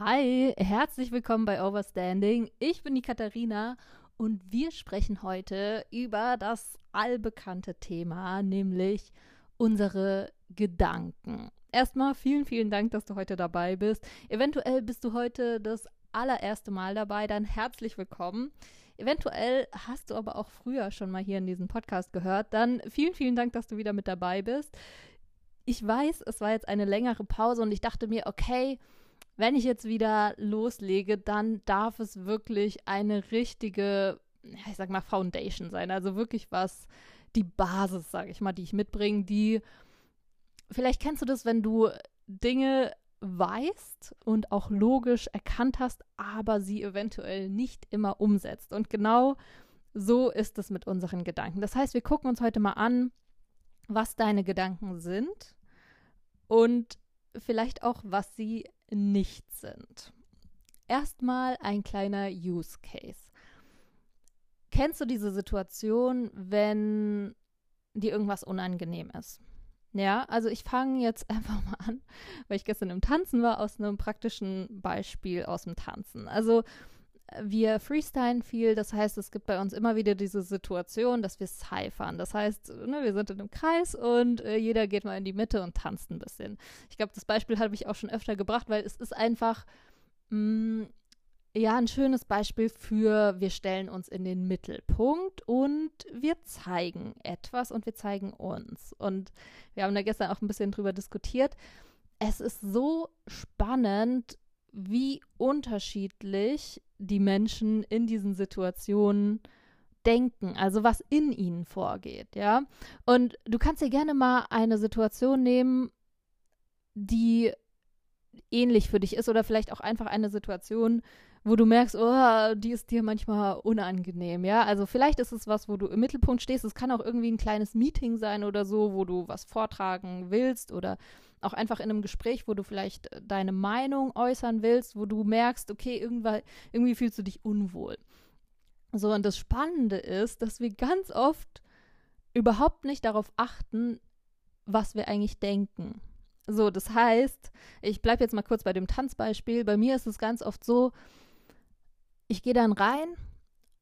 Hi, herzlich willkommen bei Overstanding. Ich bin die Katharina und wir sprechen heute über das allbekannte Thema, nämlich unsere Gedanken. Erstmal vielen, vielen Dank, dass du heute dabei bist. Eventuell bist du heute das allererste Mal dabei, dann herzlich willkommen. Eventuell hast du aber auch früher schon mal hier in diesem Podcast gehört. Dann vielen, vielen Dank, dass du wieder mit dabei bist. Ich weiß, es war jetzt eine längere Pause und ich dachte mir, okay, wenn ich jetzt wieder loslege, dann darf es wirklich eine richtige, ich sag mal, Foundation sein. Also wirklich was, die Basis, sage ich mal, die ich mitbringe, die, vielleicht kennst du das, wenn du Dinge weißt und auch logisch erkannt hast, aber sie eventuell nicht immer umsetzt. Und genau so ist es mit unseren Gedanken. Das heißt, wir gucken uns heute mal an, was deine Gedanken sind und vielleicht auch, was sie nicht sind. Erstmal ein kleiner Use Case. Kennst du diese Situation, wenn dir irgendwas unangenehm ist? Ja, also ich fange jetzt einfach mal an, weil ich gestern im Tanzen war, aus einem praktischen Beispiel aus dem Tanzen. Also wir freestylen viel, das heißt, es gibt bei uns immer wieder diese Situation, dass wir cyphern. Das heißt, ne, wir sind in einem Kreis und äh, jeder geht mal in die Mitte und tanzt ein bisschen. Ich glaube, das Beispiel habe ich auch schon öfter gebracht, weil es ist einfach mh, mm, ja ein schönes Beispiel für wir stellen uns in den Mittelpunkt und wir zeigen etwas und wir zeigen uns. Und wir haben da gestern auch ein bisschen drüber diskutiert. Es ist so spannend, wie unterschiedlich die Menschen in diesen Situationen denken, also was in ihnen vorgeht, ja. Und du kannst dir gerne mal eine Situation nehmen, die ähnlich für dich ist oder vielleicht auch einfach eine Situation, wo du merkst, oh, die ist dir manchmal unangenehm, ja. Also vielleicht ist es was, wo du im Mittelpunkt stehst. Es kann auch irgendwie ein kleines Meeting sein oder so, wo du was vortragen willst oder auch einfach in einem Gespräch, wo du vielleicht äh, deine Meinung äußern willst, wo du merkst, okay, irgendwie, irgendwie fühlst du dich unwohl. So, und das Spannende ist, dass wir ganz oft überhaupt nicht darauf achten, was wir eigentlich denken. So, das heißt, ich bleibe jetzt mal kurz bei dem Tanzbeispiel. Bei mir ist es ganz oft so, ich gehe dann rein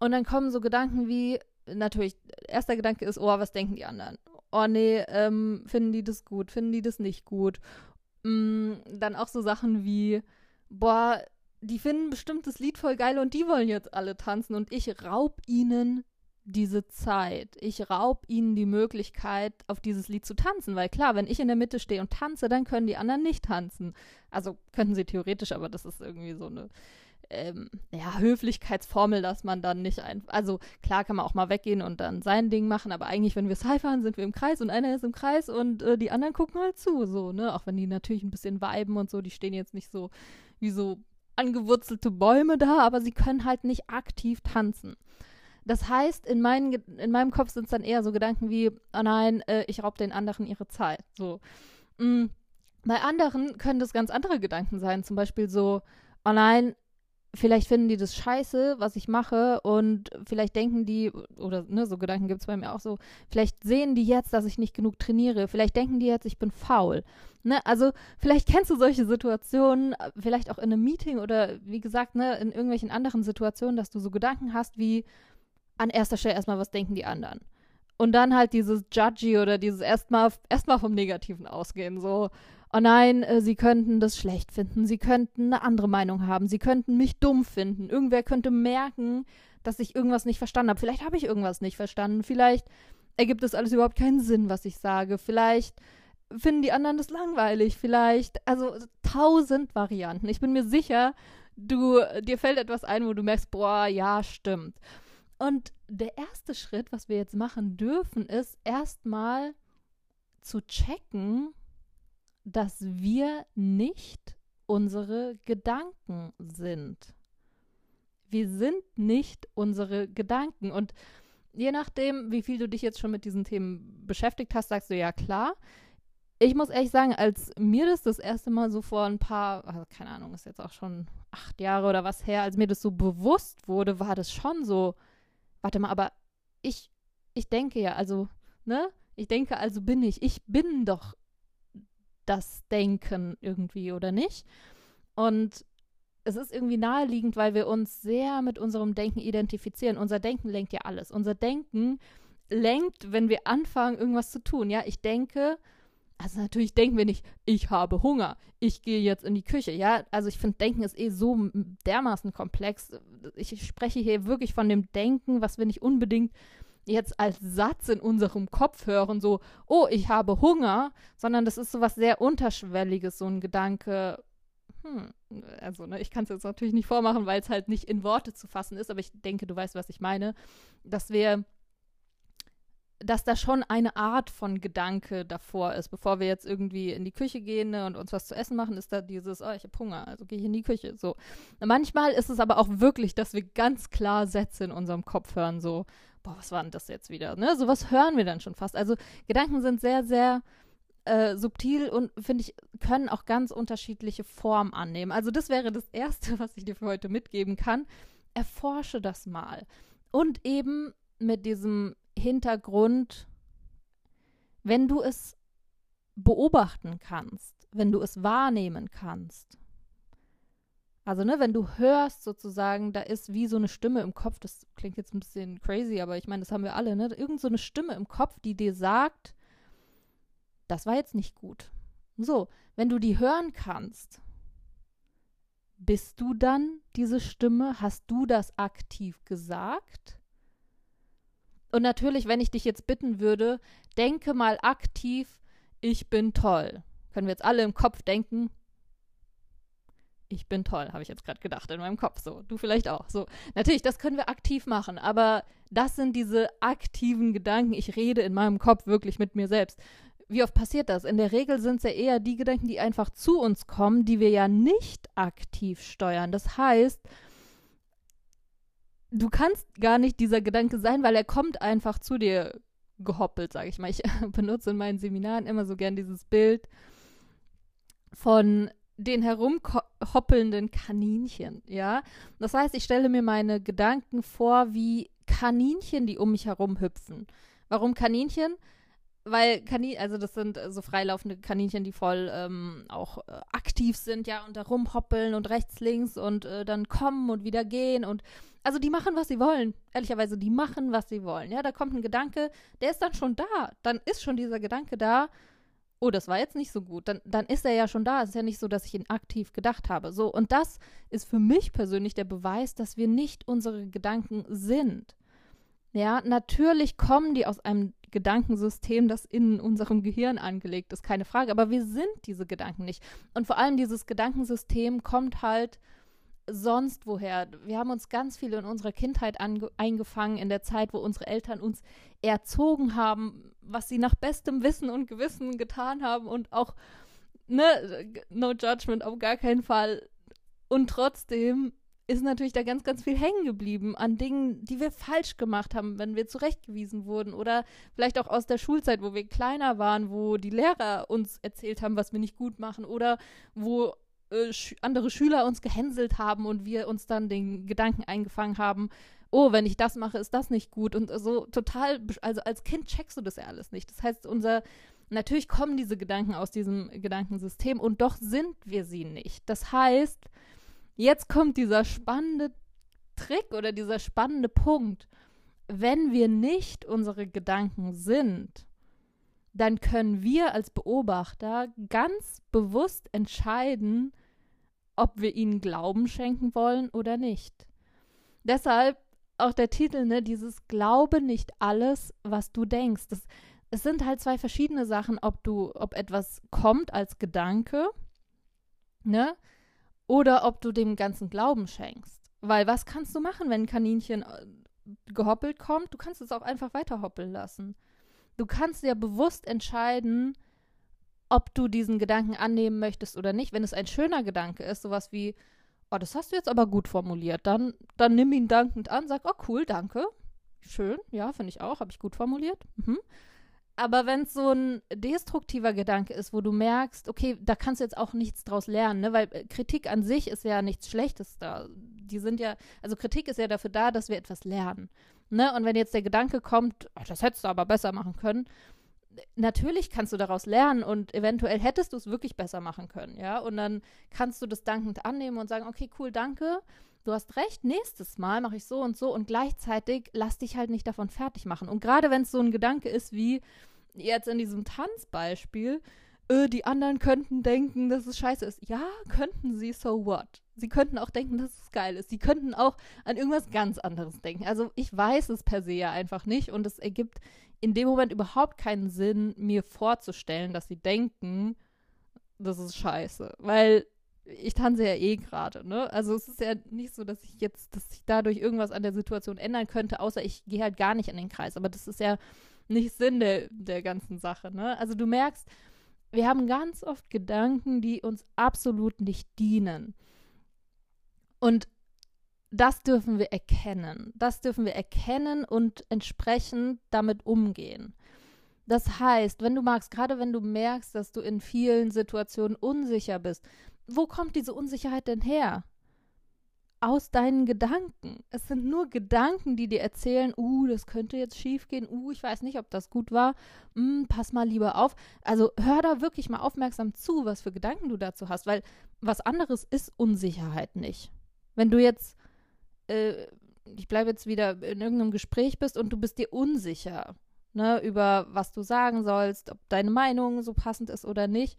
und dann kommen so Gedanken wie, natürlich, erster Gedanke ist, oh, was denken die anderen? Oh nee, ähm, finden die das gut, finden die das nicht gut? Mm, dann auch so Sachen wie, boah, die finden bestimmt das Lied voll geil und die wollen jetzt alle tanzen und ich raub ihnen diese Zeit. Ich raub ihnen die Möglichkeit, auf dieses Lied zu tanzen, weil klar, wenn ich in der Mitte stehe und tanze, dann können die anderen nicht tanzen. Also könnten sie theoretisch, aber das ist irgendwie so eine ähm, ja, Höflichkeitsformel, dass man dann nicht einfach, also klar kann man auch mal weggehen und dann sein Ding machen, aber eigentlich, wenn wir cyphern, sind wir im Kreis und einer ist im Kreis und äh, die anderen gucken halt zu, so, ne, auch wenn die natürlich ein bisschen viben und so, die stehen jetzt nicht so wie so angewurzelte Bäume da, aber sie können halt nicht aktiv tanzen. Das heißt, in, meinen, in meinem Kopf sind es dann eher so Gedanken wie, oh nein, äh, ich raub den anderen ihre Zeit, so. Mm. Bei anderen können das ganz andere Gedanken sein, zum Beispiel so, oh nein, vielleicht finden die das scheiße, was ich mache und vielleicht denken die, oder ne, so Gedanken gibt es bei mir auch so, vielleicht sehen die jetzt, dass ich nicht genug trainiere, vielleicht denken die jetzt, ich bin faul. Ne? Also vielleicht kennst du solche Situationen, vielleicht auch in einem Meeting oder wie gesagt, ne, in irgendwelchen anderen Situationen, dass du so Gedanken hast wie an erster Stelle erstmal, was denken die anderen? Und dann halt dieses Judgy oder dieses erstmal erstmal vom Negativen ausgehen, so oh nein, äh, sie könnten das schlecht finden, sie könnten eine andere Meinung haben, sie könnten mich dumm finden, irgendwer könnte merken, dass ich irgendwas nicht verstanden habe. Vielleicht habe ich irgendwas nicht verstanden, vielleicht ergibt es alles überhaupt keinen Sinn, was ich sage, vielleicht finden die anderen das langweilig, vielleicht, also tausend Varianten. Ich bin mir sicher, du, dir fällt etwas ein, wo du merkst, boah, ja, stimmt. Und der erste Schritt, was wir jetzt machen dürfen, ist erstmal zu checken, dass wir nicht unsere Gedanken sind. Wir sind nicht unsere Gedanken. Und je nachdem, wie viel du dich jetzt schon mit diesen Themen beschäftigt hast, sagst du ja klar. Ich muss ehrlich sagen, als mir das das erste Mal so vor ein paar, also keine Ahnung, ist jetzt auch schon acht Jahre oder was her, als mir das so bewusst wurde, war das schon so, warte mal, aber ich, ich denke ja, also, ne? Ich denke, also bin ich. Ich bin doch das Denken irgendwie oder nicht. Und es ist irgendwie naheliegend, weil wir uns sehr mit unserem Denken identifizieren. Unser Denken lenkt ja alles. Unser Denken lenkt, wenn wir anfangen, irgendwas zu tun. Ja, ich denke, also natürlich denken wir nicht, ich habe Hunger, ich gehe jetzt in die Küche. Ja, also ich finde, Denken ist eh so dermaßen komplex. Ich spreche hier wirklich von dem Denken, was wir nicht unbedingt jetzt als Satz in unserem Kopf hören, so, oh, ich habe Hunger, sondern das ist so was sehr Unterschwelliges, so ein Gedanke, hm, also ne, ich kann es jetzt natürlich nicht vormachen, weil es halt nicht in Worte zu fassen ist, aber ich denke, du weißt, was ich meine, dass wir dass da schon eine Art von Gedanke davor ist. Bevor wir jetzt irgendwie in die Küche gehen ne, und uns was zu essen machen, ist da dieses, oh, ich habe Hunger, also gehe ich in die Küche. So. Manchmal ist es aber auch wirklich, dass wir ganz klar Sätze in unserem Kopf hören, so, boah, was war denn das jetzt wieder? Ne? Sowas hören wir dann schon fast. Also Gedanken sind sehr, sehr äh, subtil und finde ich, können auch ganz unterschiedliche Formen annehmen. Also das wäre das Erste, was ich dir für heute mitgeben kann. Erforsche das mal. Und eben mit diesem Hintergrund, wenn du es beobachten kannst, wenn du es wahrnehmen kannst. Also, ne, wenn du hörst sozusagen, da ist wie so eine Stimme im Kopf, das klingt jetzt ein bisschen crazy, aber ich meine, das haben wir alle, ne? Irgend so eine Stimme im Kopf, die dir sagt, das war jetzt nicht gut. So, wenn du die hören kannst, bist du dann diese Stimme? Hast du das aktiv gesagt? Und natürlich, wenn ich dich jetzt bitten würde, denke mal aktiv, ich bin toll. Können wir jetzt alle im Kopf denken, ich bin toll, habe ich jetzt gerade gedacht in meinem Kopf. So, du vielleicht auch. So, natürlich, das können wir aktiv machen, aber das sind diese aktiven Gedanken. Ich rede in meinem Kopf wirklich mit mir selbst. Wie oft passiert das? In der Regel sind es ja eher die Gedanken, die einfach zu uns kommen, die wir ja nicht aktiv steuern. Das heißt, du kannst gar nicht dieser Gedanke sein, weil er kommt einfach zu dir gehoppelt, sage ich mal. Ich benutze in meinen Seminaren immer so gern dieses Bild von den herumhoppelnden Kaninchen, ja. Das heißt, ich stelle mir meine Gedanken vor wie Kaninchen, die um mich herum hüpfen. Warum Kaninchen? Weil Kaninchen, also das sind so freilaufende Kaninchen, die voll ähm, auch äh, aktiv sind, ja, und da rumhoppeln und rechts, links und äh, dann kommen und wieder gehen und also die machen, was sie wollen. Ehrlicherweise, die machen, was sie wollen. Ja, da kommt ein Gedanke, der ist dann schon da. Dann ist schon dieser Gedanke da oh, das war jetzt nicht so gut, dann, dann ist er ja schon da. Es ist ja nicht so, dass ich ihn aktiv gedacht habe. So, und das ist für mich persönlich der Beweis, dass wir nicht unsere Gedanken sind. Ja, natürlich kommen die aus einem Gedankensystem, das in unserem Gehirn angelegt ist, keine Frage, aber wir sind diese Gedanken nicht. Und vor allem dieses Gedankensystem kommt halt sonst woher. Wir haben uns ganz viel in unserer Kindheit eingefangen, in der Zeit, wo unsere Eltern uns erzogen haben, was sie nach bestem Wissen und Gewissen getan haben und auch, ne, no judgment auf gar keinen Fall. Und trotzdem ist natürlich da ganz, ganz viel hängen geblieben an Dingen, die wir falsch gemacht haben, wenn wir zurechtgewiesen wurden. Oder vielleicht auch aus der Schulzeit, wo wir kleiner waren, wo die Lehrer uns erzählt haben, was wir nicht gut machen. Oder wo äh, andere Schüler uns gehänselt haben und wir uns dann den Gedanken eingefangen haben, oh, wenn ich das mache, ist das nicht gut. Und so total, also als Kind checkst du das ja alles nicht. Das heißt, unser, natürlich kommen diese Gedanken aus diesem Gedankensystem und doch sind wir sie nicht. Das heißt, jetzt kommt dieser spannende Trick oder dieser spannende Punkt. Wenn wir nicht unsere Gedanken sind, dann können wir als Beobachter ganz bewusst entscheiden, ob wir ihnen Glauben schenken wollen oder nicht. Deshalb auch der Titel, ne, dieses Glaube nicht alles, was du denkst. Das, es sind halt zwei verschiedene Sachen, ob du, ob etwas kommt als Gedanke, ne, oder ob du dem ganzen Glauben schenkst. Weil was kannst du machen, wenn ein Kaninchen äh, gehoppelt kommt? Du kannst es auch einfach weiter hoppeln lassen. Du kannst ja bewusst entscheiden, ob du diesen Gedanken annehmen möchtest oder nicht. Wenn es ein schöner Gedanke ist, sowas wie, oh, das hast du jetzt aber gut formuliert, dann, dann nimm ihn dankend an, sag, oh cool, danke. Schön, ja, finde ich auch, habe ich gut formuliert. Mhm. Aber wenn es so ein destruktiver Gedanke ist, wo du merkst, okay, da kannst du jetzt auch nichts draus lernen, ne? weil äh, Kritik an sich ist ja nichts Schlechtes da. Die sind ja, also Kritik ist ja dafür da, dass wir etwas lernen. Ne? Und wenn jetzt der Gedanke kommt, oh, das hättest du aber besser machen können, natürlich kannst du daraus lernen und eventuell hättest du es wirklich besser machen können, ja. Und dann kannst du das dankend annehmen und sagen, okay, cool, danke. Du hast recht, nächstes Mal mache ich so und so und gleichzeitig lass dich halt nicht davon fertig machen. Und gerade wenn es so ein Gedanke ist wie jetzt in diesem Tanzbeispiel, äh, die anderen könnten denken, dass es scheiße ist. Ja, könnten sie, so what? Sie könnten auch denken, dass es geil ist. Sie könnten auch an irgendwas ganz anderes denken. Also ich weiß es per se ja einfach nicht und es ergibt in dem Moment überhaupt keinen Sinn, mir vorzustellen, dass sie denken, das ist scheiße. Weil ich tanze ja eh gerade, ne? Also es ist ja nicht so, dass ich jetzt, dass ich dadurch irgendwas an der Situation ändern könnte, außer ich gehe halt gar nicht in den Kreis. Aber das ist ja nicht Sinn der, der ganzen Sache, ne? Also du merkst, wir haben ganz oft Gedanken, die uns absolut nicht dienen. Und das dürfen wir erkennen. Das dürfen wir erkennen und entsprechend damit umgehen. Das heißt, wenn du magst, gerade wenn du merkst, dass du in vielen Situationen unsicher bist, wo kommt diese Unsicherheit denn her? Aus deinen Gedanken. Es sind nur Gedanken, die dir erzählen, uh, das könnte jetzt schief gehen, uh, ich weiß nicht, ob das gut war, mm, pass mal lieber auf. Also hör da wirklich mal aufmerksam zu, was für Gedanken du dazu hast, weil was anderes ist Unsicherheit nicht. Wenn du jetzt äh, ich bleibe jetzt wieder in irgendeinem Gespräch bist und du bist dir unsicher, ne, über was du sagen sollst, ob deine Meinung so passend ist oder nicht.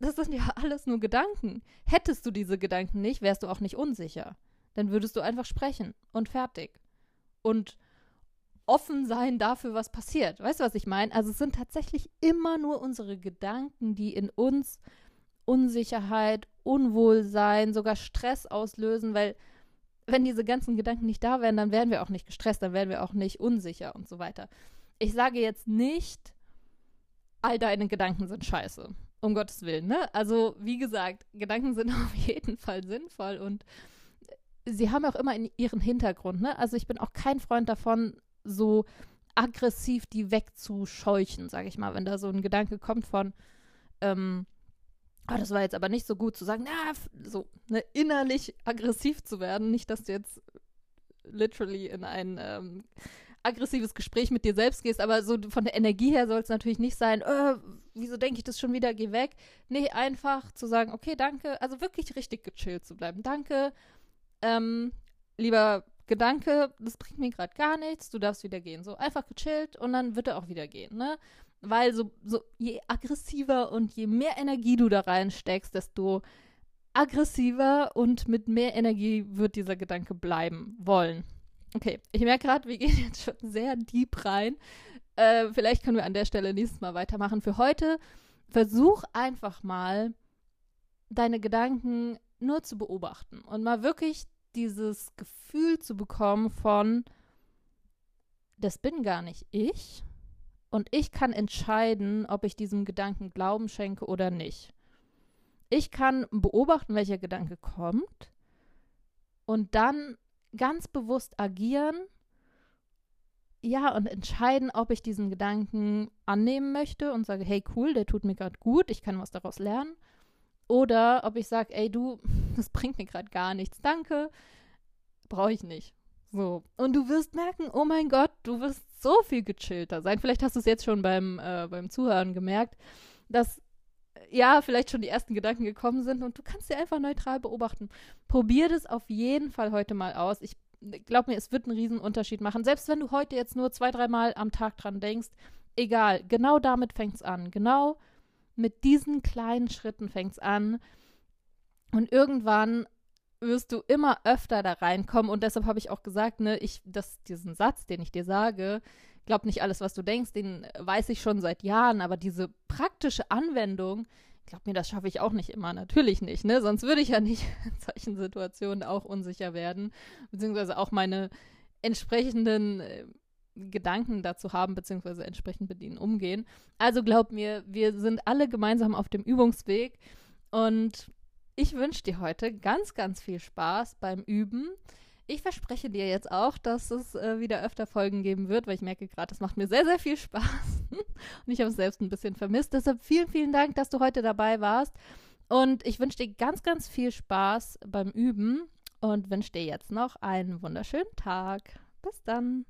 Das sind ja alles nur Gedanken. Hättest du diese Gedanken nicht, wärst du auch nicht unsicher. Dann würdest du einfach sprechen und fertig. Und offen sein dafür, was passiert. Weißt du, was ich meine? Also es sind tatsächlich immer nur unsere Gedanken, die in uns Unsicherheit, Unwohlsein, sogar Stress auslösen, weil wenn diese ganzen Gedanken nicht da wären, dann wären wir auch nicht gestresst, dann wären wir auch nicht unsicher und so weiter. Ich sage jetzt nicht, all deine Gedanken sind scheiße. Um Gottes Willen, ne? Also, wie gesagt, Gedanken sind auf jeden Fall sinnvoll und sie haben auch immer in ihren Hintergrund, ne? Also, ich bin auch kein Freund davon, so aggressiv die wegzuscheuchen, sage ich mal, wenn da so ein Gedanke kommt von, ähm, Oh, das war jetzt aber nicht so gut zu sagen, na, so ne, innerlich aggressiv zu werden. Nicht, dass du jetzt literally in ein ähm, aggressives Gespräch mit dir selbst gehst, aber so von der Energie her soll es natürlich nicht sein, äh, wieso denke ich das schon wieder, geh weg. Nee, einfach zu sagen, okay, danke, also wirklich richtig gechillt zu bleiben. Danke, ähm, lieber Gedanke, das bringt mir gerade gar nichts, du darfst wieder gehen. So einfach gechillt und dann wird er auch wieder gehen, ne? Weil so, so je aggressiver und je mehr Energie du da reinsteckst, desto aggressiver und mit mehr Energie wird dieser Gedanke bleiben wollen. Okay, ich merke gerade, wir gehen jetzt schon sehr deep rein. Äh, vielleicht können wir an der Stelle nächstes Mal weitermachen. Für heute versuch einfach mal, deine Gedanken nur zu beobachten und mal wirklich dieses Gefühl zu bekommen von, das bin gar nicht ich, und ich kann entscheiden, ob ich diesem Gedanken Glauben schenke oder nicht. Ich kann beobachten, welcher Gedanke kommt und dann ganz bewusst agieren, ja, und entscheiden, ob ich diesen Gedanken annehmen möchte und sage, hey, cool, der tut mir gerade gut, ich kann was daraus lernen. Oder ob ich sage, ey, du, das bringt mir gerade gar nichts, danke, brauche ich nicht. So. Und du wirst merken, oh mein Gott, du wirst so viel gechillter sein. Vielleicht hast du es jetzt schon beim, äh, beim Zuhören gemerkt, dass ja, vielleicht schon die ersten Gedanken gekommen sind und du kannst sie einfach neutral beobachten. Probier das auf jeden Fall heute mal aus. Ich glaube mir, es wird einen riesen Unterschied machen. Selbst wenn du heute jetzt nur zwei, dreimal am Tag dran denkst, egal, genau damit fängt es an. Genau mit diesen kleinen Schritten fängt es an. Und irgendwann wirst du immer öfter da reinkommen und deshalb habe ich auch gesagt, ne, ich, das, diesen Satz, den ich dir sage, glaub nicht alles, was du denkst, den weiß ich schon seit Jahren, aber diese praktische Anwendung, glaub mir, das schaffe ich auch nicht immer, natürlich nicht, ne, sonst würde ich ja nicht in solchen Situationen auch unsicher werden, beziehungsweise auch meine entsprechenden äh, Gedanken dazu haben, beziehungsweise entsprechend mit ihnen umgehen. Also glaub mir, wir sind alle gemeinsam auf dem Übungsweg und ich wünsche dir heute ganz, ganz viel Spaß beim Üben. Ich verspreche dir jetzt auch, dass es äh, wieder öfter Folgen geben wird, weil ich merke gerade, es macht mir sehr, sehr viel Spaß. Und ich habe es selbst ein bisschen vermisst. Deshalb vielen, vielen Dank, dass du heute dabei warst. Und ich wünsche dir ganz, ganz viel Spaß beim Üben und wünsche dir jetzt noch einen wunderschönen Tag. Bis dann.